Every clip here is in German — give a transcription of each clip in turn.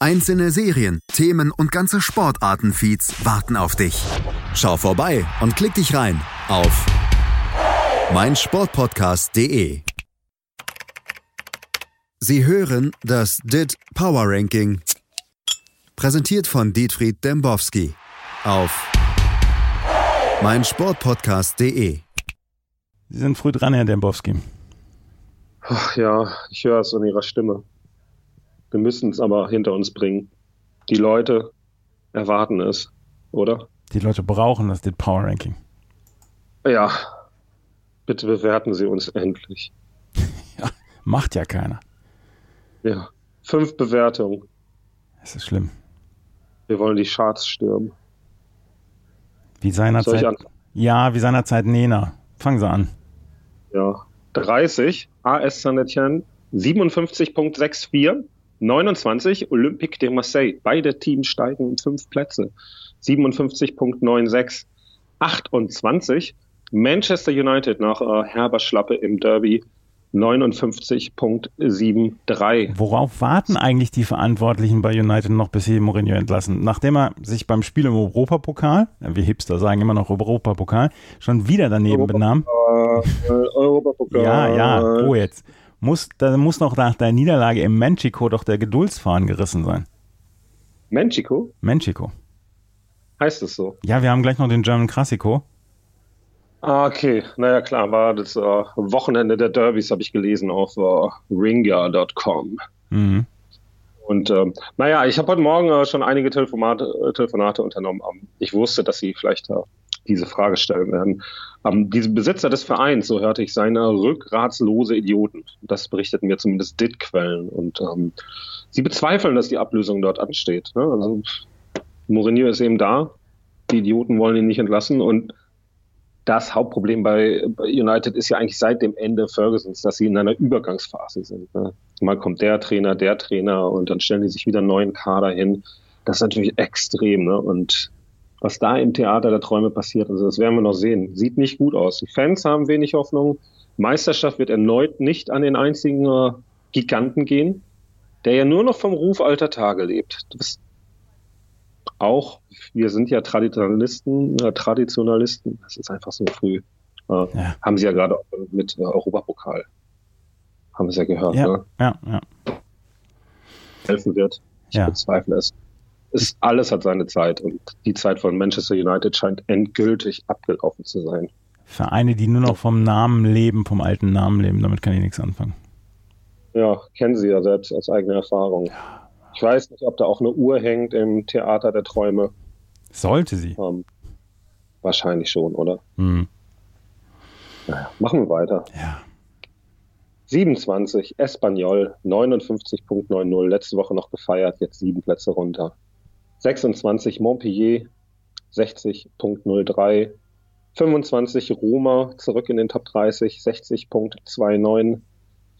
Einzelne Serien, Themen und ganze Sportartenfeeds warten auf dich. Schau vorbei und klick dich rein auf meinsportpodcast.de. Sie hören das DIT Power Ranking, präsentiert von Dietfried Dembowski auf meinsportpodcast.de. Sie sind früh dran, Herr Dembowski. Ach ja, ich höre es in Ihrer Stimme. Wir müssen es aber hinter uns bringen. Die Leute erwarten es, oder? Die Leute brauchen das DIT Power Ranking. Ja, bitte bewerten Sie uns endlich. ja, macht ja keiner. Ja, fünf Bewertungen. Das ist schlimm. Wir wollen die Charts stürmen. Wie seinerzeit. Ja, wie seinerzeit Nena. Fangen Sie an. Ja, 30, AS Saint-Etienne 57.64, 29 Olympique de Marseille. Beide Teams steigen um fünf Plätze. 57.96, 28 Manchester United nach äh, herber Schlappe im Derby 59.73. Worauf warten eigentlich die Verantwortlichen bei United noch, bis sie Mourinho entlassen? Nachdem er sich beim Spiel im Europapokal, wie Hipster sagen immer noch Europapokal, schon wieder daneben Europa benahm. Äh, Europapokal. Ja, ja, wo jetzt? Muss, da muss noch nach der Niederlage im Menchico doch der Geduldsfahren gerissen sein. Menchico? Menchico. Heißt es so? Ja, wir haben gleich noch den German Classico. Ah, okay. Naja, klar, war das äh, Wochenende der Derbys, habe ich gelesen auf äh, ringer.com. Mhm. Und ähm, naja, ich habe heute Morgen äh, schon einige Telefonate, Telefonate unternommen. Ähm, ich wusste, dass sie vielleicht äh, diese Frage stellen werden. Ähm, diese Besitzer des Vereins, so hörte ich, seine rückgratslose Idioten. Das berichteten mir zumindest DIT-Quellen. Und ähm, sie bezweifeln, dass die Ablösung dort ansteht. Ne? Also Mourinho ist eben da. Die Idioten wollen ihn nicht entlassen und das Hauptproblem bei, United ist ja eigentlich seit dem Ende Fergusons, dass sie in einer Übergangsphase sind. Ne? Mal kommt der Trainer, der Trainer und dann stellen die sich wieder einen neuen Kader hin. Das ist natürlich extrem. Ne? Und was da im Theater der Träume passiert, also das werden wir noch sehen. Sieht nicht gut aus. Die Fans haben wenig Hoffnung. Meisterschaft wird erneut nicht an den einzigen äh, Giganten gehen, der ja nur noch vom Ruf alter Tage lebt. Das, auch, wir sind ja Traditionalisten, äh, Traditionalisten, das ist einfach so früh. Äh, ja. Haben sie ja gerade mit äh, Europapokal. Haben sie ja gehört, ja, ne? Ja, ja. Helfen wird. Ich bezweifle es. Es. Alles hat seine Zeit und die Zeit von Manchester United scheint endgültig abgelaufen zu sein. Vereine, die nur noch vom Namen leben, vom alten Namen leben, damit kann ich nichts anfangen. Ja, kennen Sie ja selbst aus eigener Erfahrung. Ich weiß nicht, ob da auch eine Uhr hängt im Theater der Träume. Sollte sie. Ähm, wahrscheinlich schon, oder? Hm. Naja, machen wir weiter. Ja. 27, Espanyol, 59.90, letzte Woche noch gefeiert, jetzt sieben Plätze runter. 26, Montpellier, 60.03. 25, Roma, zurück in den Top 30, 60.29.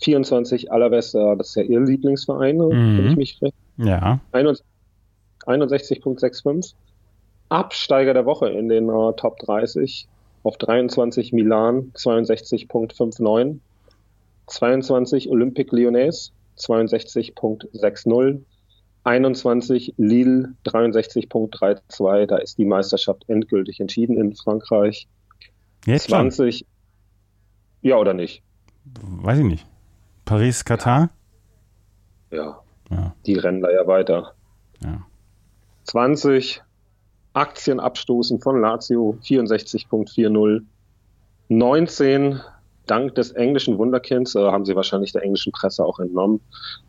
24 Alaves, das ist ja ihr Lieblingsverein, mhm. wenn ich mich recht. Ja. 61.65. Absteiger der Woche in den uh, Top 30 auf 23 Milan 62.59. 22 Olympique Lyonnais 62.60. 21 Lille 63.32. Da ist die Meisterschaft endgültig entschieden in Frankreich. Jetzt 20. Schon? Ja oder nicht? Weiß ich nicht. Paris, Katar? Ja. ja. Die rennen da ja weiter. Ja. 20 Aktien abstoßen von Lazio 64.40. 19 dank des englischen Wunderkinds, äh, haben sie wahrscheinlich der englischen Presse auch entnommen.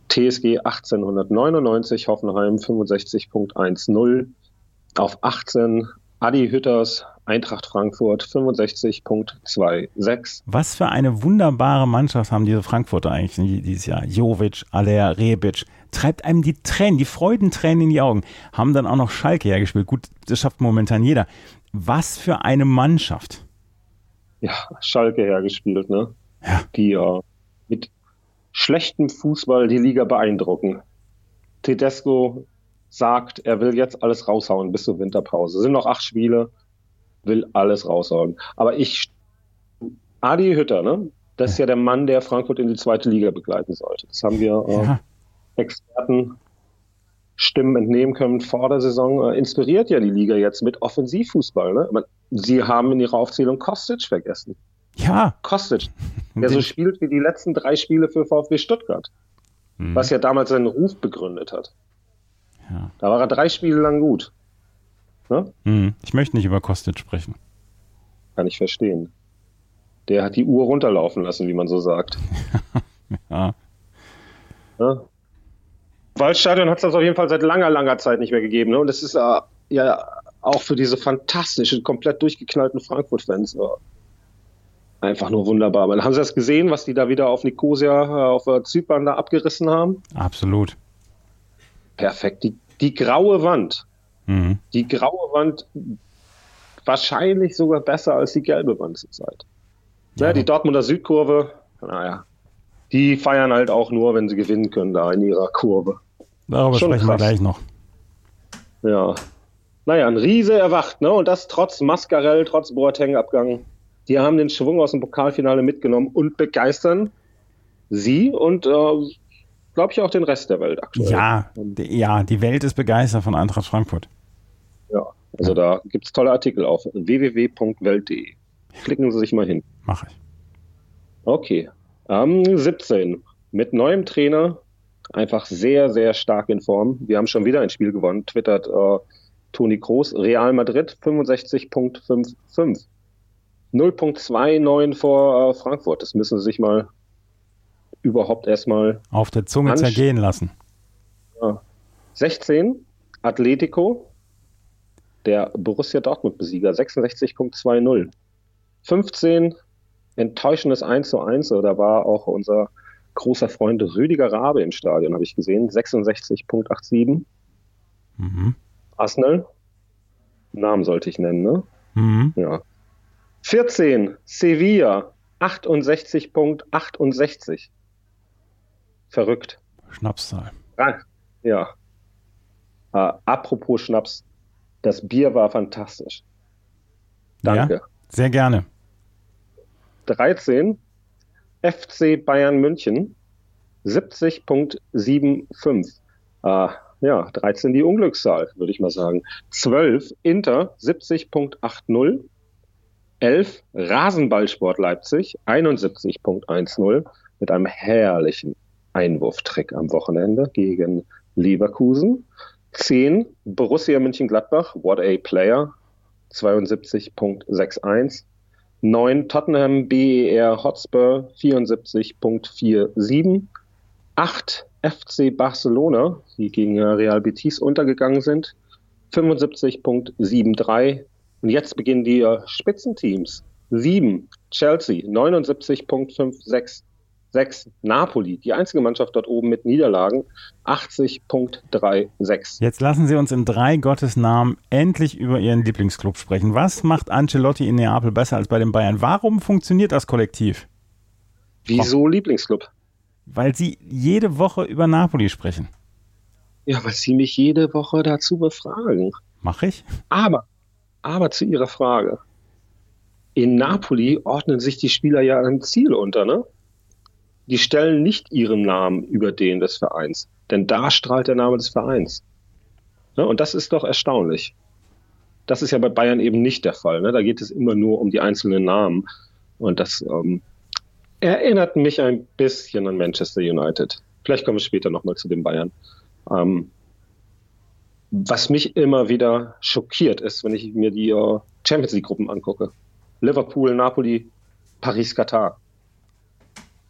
TSG 1899, Hoffenheim 65.10. Auf 18 Adi Hütters Eintracht Frankfurt 65.26. Was für eine wunderbare Mannschaft haben diese Frankfurter eigentlich dieses Jahr. Jovic, Aller, Rebic. Treibt einem die Tränen, die Freudentränen in die Augen. Haben dann auch noch Schalke hergespielt. Gut, das schafft momentan jeder. Was für eine Mannschaft. Ja, Schalke hergespielt, ne? Ja. Die äh, mit schlechtem Fußball die Liga beeindrucken. Tedesco sagt, er will jetzt alles raushauen bis zur Winterpause. Es sind noch acht Spiele, will alles raushauen. Aber ich, Adi Hütter, ne? Das ist ja der Mann, der Frankfurt in die zweite Liga begleiten sollte. Das haben wir äh, ja. Experten Stimmen entnehmen können vor der Saison, äh, inspiriert ja die Liga jetzt mit Offensivfußball. Ne? Aber sie haben in ihrer Aufzählung Kostic vergessen. Ja. Kostic, der so spielt wie die letzten drei Spiele für VfB Stuttgart. Mhm. Was ja damals seinen Ruf begründet hat. Ja. Da war er drei Spiele lang gut. Ne? Mhm. Ich möchte nicht über Kostic sprechen. Kann ich verstehen. Der hat die Uhr runterlaufen lassen, wie man so sagt. ja. ja. Waldstadion hat es das auf jeden Fall seit langer, langer Zeit nicht mehr gegeben. Ne? Und es ist äh, ja auch für diese fantastischen, komplett durchgeknallten Frankfurt-Fans äh, einfach nur wunderbar. Aber haben Sie das gesehen, was die da wieder auf Nicosia, äh, auf äh, Zypern da abgerissen haben? Absolut. Perfekt. Die, die graue Wand. Mhm. Die graue Wand wahrscheinlich sogar besser als die gelbe Wand zurzeit. Ja, ja, die Dortmunder Südkurve, naja, die feiern halt auch nur, wenn sie gewinnen können da in ihrer Kurve. Darüber Schon sprechen krass. wir gleich noch. Ja. Naja, ein Riese erwacht, ne? Und das trotz Mascarell, trotz Boateng-Abgang. Die haben den Schwung aus dem Pokalfinale mitgenommen und begeistern sie und äh, glaube ich auch den Rest der Welt aktuell. Ja, die, ja, die Welt ist begeistert von Eintracht Frankfurt. Ja, also ja. da gibt es tolle Artikel auf www.welt.de. Klicken Sie sich mal hin. Mache ich. Okay. Am 17. Mit neuem Trainer, einfach sehr, sehr stark in Form. Wir haben schon wieder ein Spiel gewonnen, twittert äh, Toni Kroos. Real Madrid 65.55. 0.29 vor äh, Frankfurt. Das müssen Sie sich mal überhaupt erstmal auf der Zunge zergehen lassen. Ja. 16 Atletico, der Borussia Dortmund-Besieger, 66.20. 15 enttäuschendes 1 zu 1. Da war auch unser großer Freund Rüdiger Rabe im Stadion, habe ich gesehen. 66.87. Mhm. Arsenal. Namen sollte ich nennen, ne? Mhm. Ja. 14. Sevilla. 68.68. Verrückt. Schnapszahl. Ja. Äh, apropos Schnaps. Das Bier war fantastisch. Danke. Ja, sehr gerne. 13 FC Bayern München 70.75. Äh, ja, 13 die Unglückszahl, würde ich mal sagen. 12 Inter 70.80. 11 Rasenballsport Leipzig 71.10 mit einem herrlichen Einwurftrick am Wochenende gegen Leverkusen. 10 Borussia München-Gladbach, what a player, 72.61. 9 Tottenham BER Hotspur 74.47. 8 FC Barcelona, die gegen Real Betis untergegangen sind, 75.73. Und jetzt beginnen die äh, Spitzenteams. 7 Chelsea 79.56. 6 Napoli, die einzige Mannschaft dort oben mit Niederlagen, 80.36. Jetzt lassen Sie uns in drei Gottes Namen endlich über Ihren Lieblingsclub sprechen. Was macht Ancelotti in Neapel besser als bei den Bayern? Warum funktioniert das Kollektiv? Wieso oh. Lieblingsclub? Weil Sie jede Woche über Napoli sprechen. Ja, weil Sie mich jede Woche dazu befragen. Mach ich? Aber, aber zu Ihrer Frage. In Napoli ordnen sich die Spieler ja einem Ziel unter, ne? Die stellen nicht ihren Namen über den des Vereins, denn da strahlt der Name des Vereins. Ja, und das ist doch erstaunlich. Das ist ja bei Bayern eben nicht der Fall. Ne? Da geht es immer nur um die einzelnen Namen. Und das ähm, erinnert mich ein bisschen an Manchester United. Vielleicht kommen wir später nochmal zu den Bayern. Ähm, was mich immer wieder schockiert ist, wenn ich mir die uh, Champions League-Gruppen angucke. Liverpool, Napoli, Paris, Katar.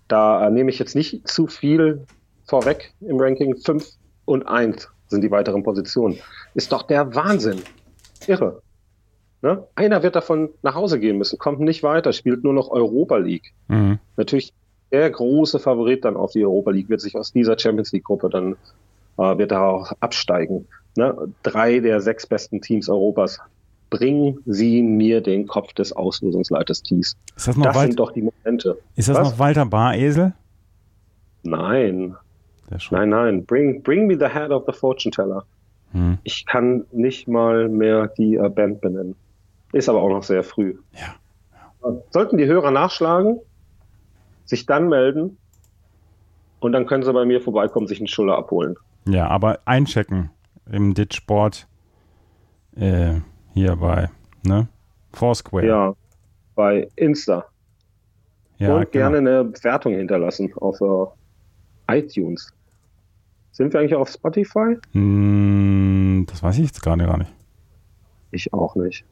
Da äh, nehme ich jetzt nicht zu viel vorweg im Ranking. 5 und 1 sind die weiteren Positionen. Ist doch der Wahnsinn. Irre. Ne? Einer wird davon nach Hause gehen müssen, kommt nicht weiter, spielt nur noch Europa League. Mhm. Natürlich der große Favorit dann auf die Europa League wird sich aus dieser Champions League Gruppe dann äh, wird da auch absteigen. Ne? Drei der sechs besten Teams Europas bringen Sie mir den Kopf des Auslösungsleiters Thies. Ist das noch das sind doch die Momente. Ist das Was? noch Walter Baresel? Nein. Nein, nein. Bring, bring me the head of the fortune teller. Hm. Ich kann nicht mal mehr die äh, Band benennen. Ist aber auch noch sehr früh. Ja. Sollten die Hörer nachschlagen, sich dann melden und dann können sie bei mir vorbeikommen, sich einen Schuller abholen. Ja, aber einchecken im Ditchboard äh, hier bei ne? Foursquare. Ja, bei Insta. Ja, und genau. gerne eine Bewertung hinterlassen auf uh, iTunes. Sind wir eigentlich auf Spotify? Mm, das weiß ich jetzt gerade gar nicht. Ich auch nicht.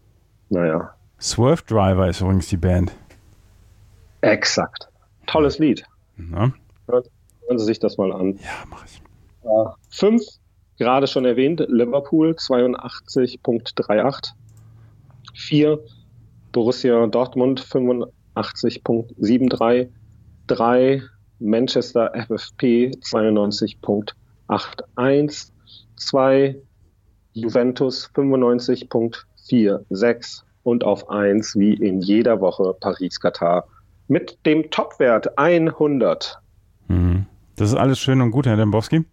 Naja. Swerve Driver ist übrigens die Band. Exakt. Tolles Lied. Na? Hören Sie sich das mal an. Ja, mach ich. Uh, fünf, gerade schon erwähnt, Liverpool 82.38. Vier, Borussia Dortmund 85.73. Drei, Manchester FFP 92.81. Zwei, Juventus 95.46 und auf 1 wie in jeder Woche Paris-Katar mit dem Topwert 100. Mhm. Das ist alles schön und gut, Herr Dembowski.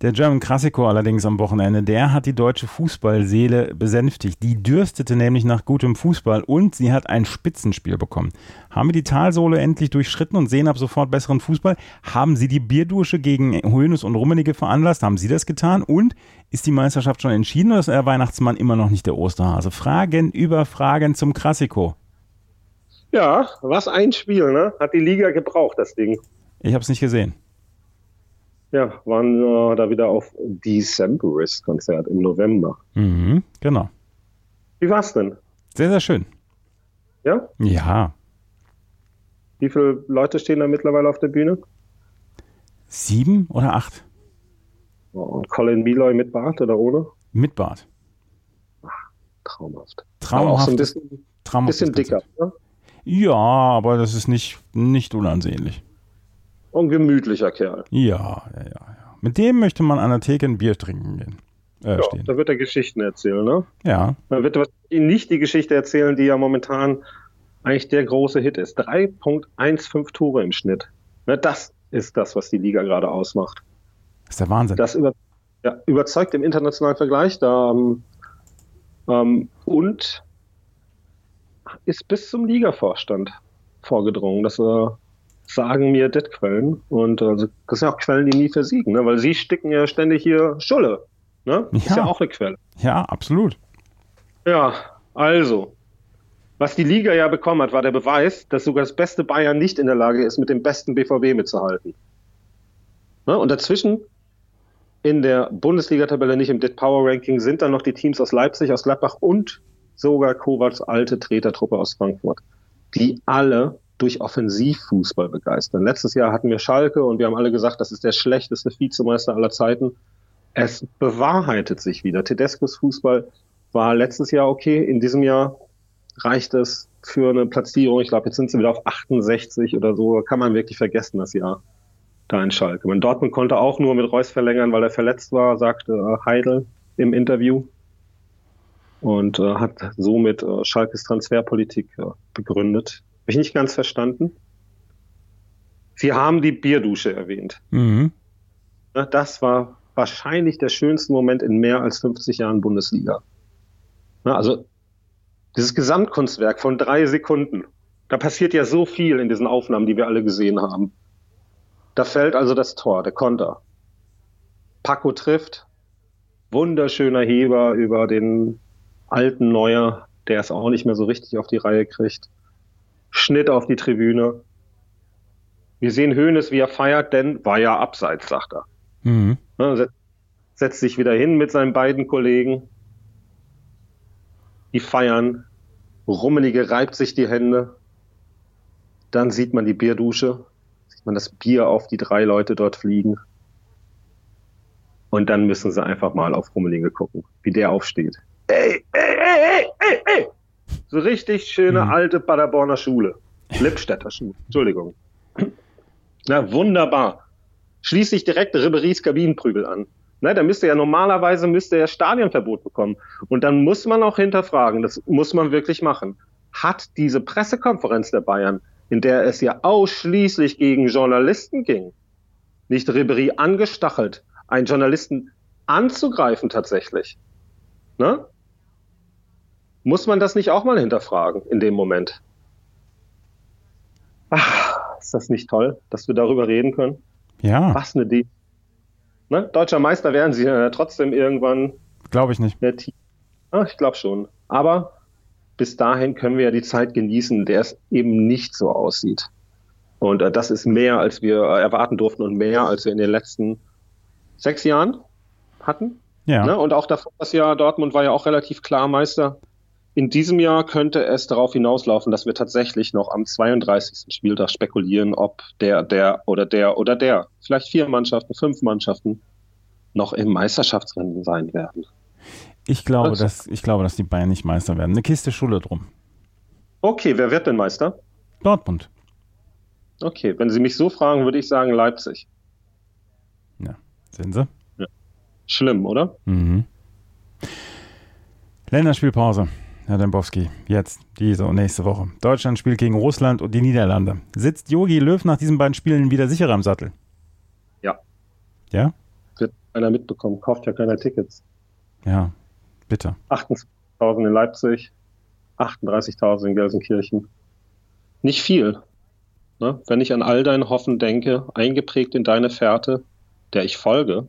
Der German Classico allerdings am Wochenende, der hat die deutsche Fußballseele besänftigt. Die dürstete nämlich nach gutem Fußball und sie hat ein Spitzenspiel bekommen. Haben wir die Talsohle endlich durchschritten und sehen ab sofort besseren Fußball? Haben sie die Bierdusche gegen Hoeneß und Rummenigge veranlasst? Haben sie das getan? Und ist die Meisterschaft schon entschieden oder ist der Weihnachtsmann immer noch nicht der Osterhase? Fragen über Fragen zum Classico. Ja, was ein Spiel, ne? Hat die Liga gebraucht, das Ding. Ich habe es nicht gesehen. Ja, waren äh, da wieder auf Decemberist-Konzert im November. Mhm, genau. Wie war's denn? Sehr, sehr schön. Ja? Ja. Wie viele Leute stehen da mittlerweile auf der Bühne? Sieben oder acht? Oh, und Colin Meloy mit Bart oder ohne? Mit Bart. Ach, traumhaft. Traumhaft. Aber auch so ein bisschen, bisschen dicker. Ne? Ja, aber das ist nicht, nicht unansehnlich. Und gemütlicher Kerl. Ja, ja, ja, ja. Mit dem möchte man an der Theke ein Bier trinken gehen. Äh, ja, stehen. da wird er Geschichten erzählen, ne? Ja. Da wird er nicht die Geschichte erzählen, die ja momentan eigentlich der große Hit ist. 3.15 Tore im Schnitt. Ne, das ist das, was die Liga gerade ausmacht. Das ist der Wahnsinn. Das über, ja, überzeugt im internationalen Vergleich da ähm, ähm, und ist bis zum Ligavorstand vorgedrungen, dass er sagen mir das Quellen. Und also, das sind auch Quellen, die nie versiegen, ne? weil sie sticken ja ständig hier Schulle. Ne? Ja. Ist ja auch eine Quelle. Ja, absolut. Ja, also, was die Liga ja bekommen hat, war der Beweis, dass sogar das beste Bayern nicht in der Lage ist, mit dem besten BVB mitzuhalten. Ne? Und dazwischen in der Bundesliga-Tabelle, nicht im Dit Power Ranking, sind dann noch die Teams aus Leipzig, aus Gladbach und sogar Kovacs alte Tretertruppe aus Frankfurt, die alle durch Offensivfußball begeistern. Letztes Jahr hatten wir Schalke und wir haben alle gesagt, das ist der schlechteste Vizemeister aller Zeiten. Es bewahrheitet sich wieder. Tedescos Fußball war letztes Jahr okay. In diesem Jahr reicht es für eine Platzierung. Ich glaube, jetzt sind sie wieder auf 68 oder so. Kann man wirklich vergessen, das Jahr da in Schalke. Man Dortmund konnte auch nur mit Reus verlängern, weil er verletzt war, sagte äh, Heidel im Interview. Und äh, hat somit äh, Schalkes Transferpolitik äh, begründet. Habe ich nicht ganz verstanden. Sie haben die Bierdusche erwähnt. Mhm. Das war wahrscheinlich der schönste Moment in mehr als 50 Jahren Bundesliga. Also dieses Gesamtkunstwerk von drei Sekunden. Da passiert ja so viel in diesen Aufnahmen, die wir alle gesehen haben. Da fällt also das Tor, der Konter. Paco trifft. Wunderschöner Heber über den alten Neuer, der es auch nicht mehr so richtig auf die Reihe kriegt. Schnitt auf die Tribüne. Wir sehen Höhnes, wie er feiert, denn war ja abseits, sagt er. Mhm. Ne, setzt sich wieder hin mit seinen beiden Kollegen. Die feiern. Rummenige reibt sich die Hände. Dann sieht man die Bierdusche. Sieht man das Bier auf die drei Leute dort fliegen. Und dann müssen sie einfach mal auf Rummenige gucken, wie der aufsteht. Ey, ey, ey, ey, ey, ey! So richtig schöne mhm. alte Paderborner Schule. Lippstädter Schule. Entschuldigung. Na, wunderbar. Schließlich direkt Riberies Kabinenprügel an. Ne, der müsste ja normalerweise müsste er Stadionverbot bekommen. Und dann muss man auch hinterfragen, das muss man wirklich machen. Hat diese Pressekonferenz der Bayern, in der es ja ausschließlich gegen Journalisten ging, nicht Ribery angestachelt, einen Journalisten anzugreifen tatsächlich? Ne? Muss man das nicht auch mal hinterfragen in dem Moment? Ach, ist das nicht toll, dass wir darüber reden können? Ja. Was eine Idee. Ne? Deutscher Meister werden sie äh, trotzdem irgendwann. Glaube ich nicht. Ah, ich glaube schon. Aber bis dahin können wir ja die Zeit genießen, der es eben nicht so aussieht. Und äh, das ist mehr, als wir äh, erwarten durften und mehr, als wir in den letzten sechs Jahren hatten. Ja. Ne? Und auch davor das Jahr Dortmund war ja auch relativ klar Meister. In diesem Jahr könnte es darauf hinauslaufen, dass wir tatsächlich noch am 32. Spieltag spekulieren, ob der, der oder der oder der, vielleicht vier Mannschaften, fünf Mannschaften, noch im Meisterschaftsrennen sein werden. Ich glaube, dass, ich glaube, dass die Bayern nicht Meister werden. Eine Kiste Schule drum. Okay, wer wird denn Meister? Dortmund. Okay, wenn Sie mich so fragen, würde ich sagen Leipzig. Ja, sehen Sie? Ja. Schlimm, oder? Mhm. Länderspielpause. Herr Dembowski, jetzt, diese und nächste Woche. Deutschland spielt gegen Russland und die Niederlande. Sitzt Jogi Löw nach diesen beiden Spielen wieder sicherer am Sattel? Ja. Ja? Wird einer mitbekommen, kauft ja keiner Tickets. Ja, bitte. 28.000 in Leipzig, 38.000 in Gelsenkirchen. Nicht viel. Ne? Wenn ich an all dein Hoffen denke, eingeprägt in deine Fährte, der ich folge,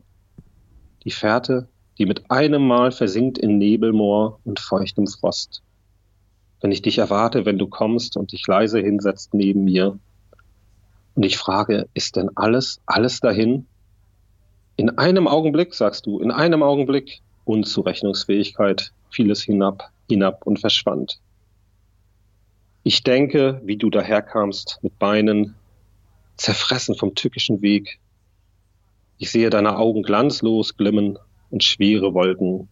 die Fährte die mit einem Mal versinkt in Nebelmoor und feuchtem Frost. Wenn ich dich erwarte, wenn du kommst und dich leise hinsetzt neben mir, und ich frage, ist denn alles, alles dahin? In einem Augenblick, sagst du, in einem Augenblick Unzurechnungsfähigkeit, vieles hinab, hinab und verschwand. Ich denke, wie du daherkamst mit Beinen, zerfressen vom tückischen Weg. Ich sehe deine Augen glanzlos glimmen und schwere Wolken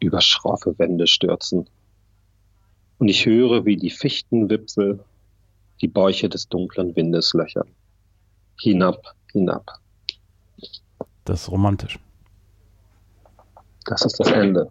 über schroffe Wände stürzen. Und ich höre, wie die Fichtenwipfel die Bäuche des dunklen Windes löchern. Hinab, hinab. Das ist romantisch. Das ist das Ende.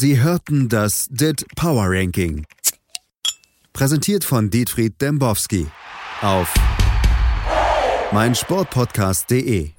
Sie hörten das DIT Power Ranking. Präsentiert von Dietfried Dembowski auf meinsportpodcast.de.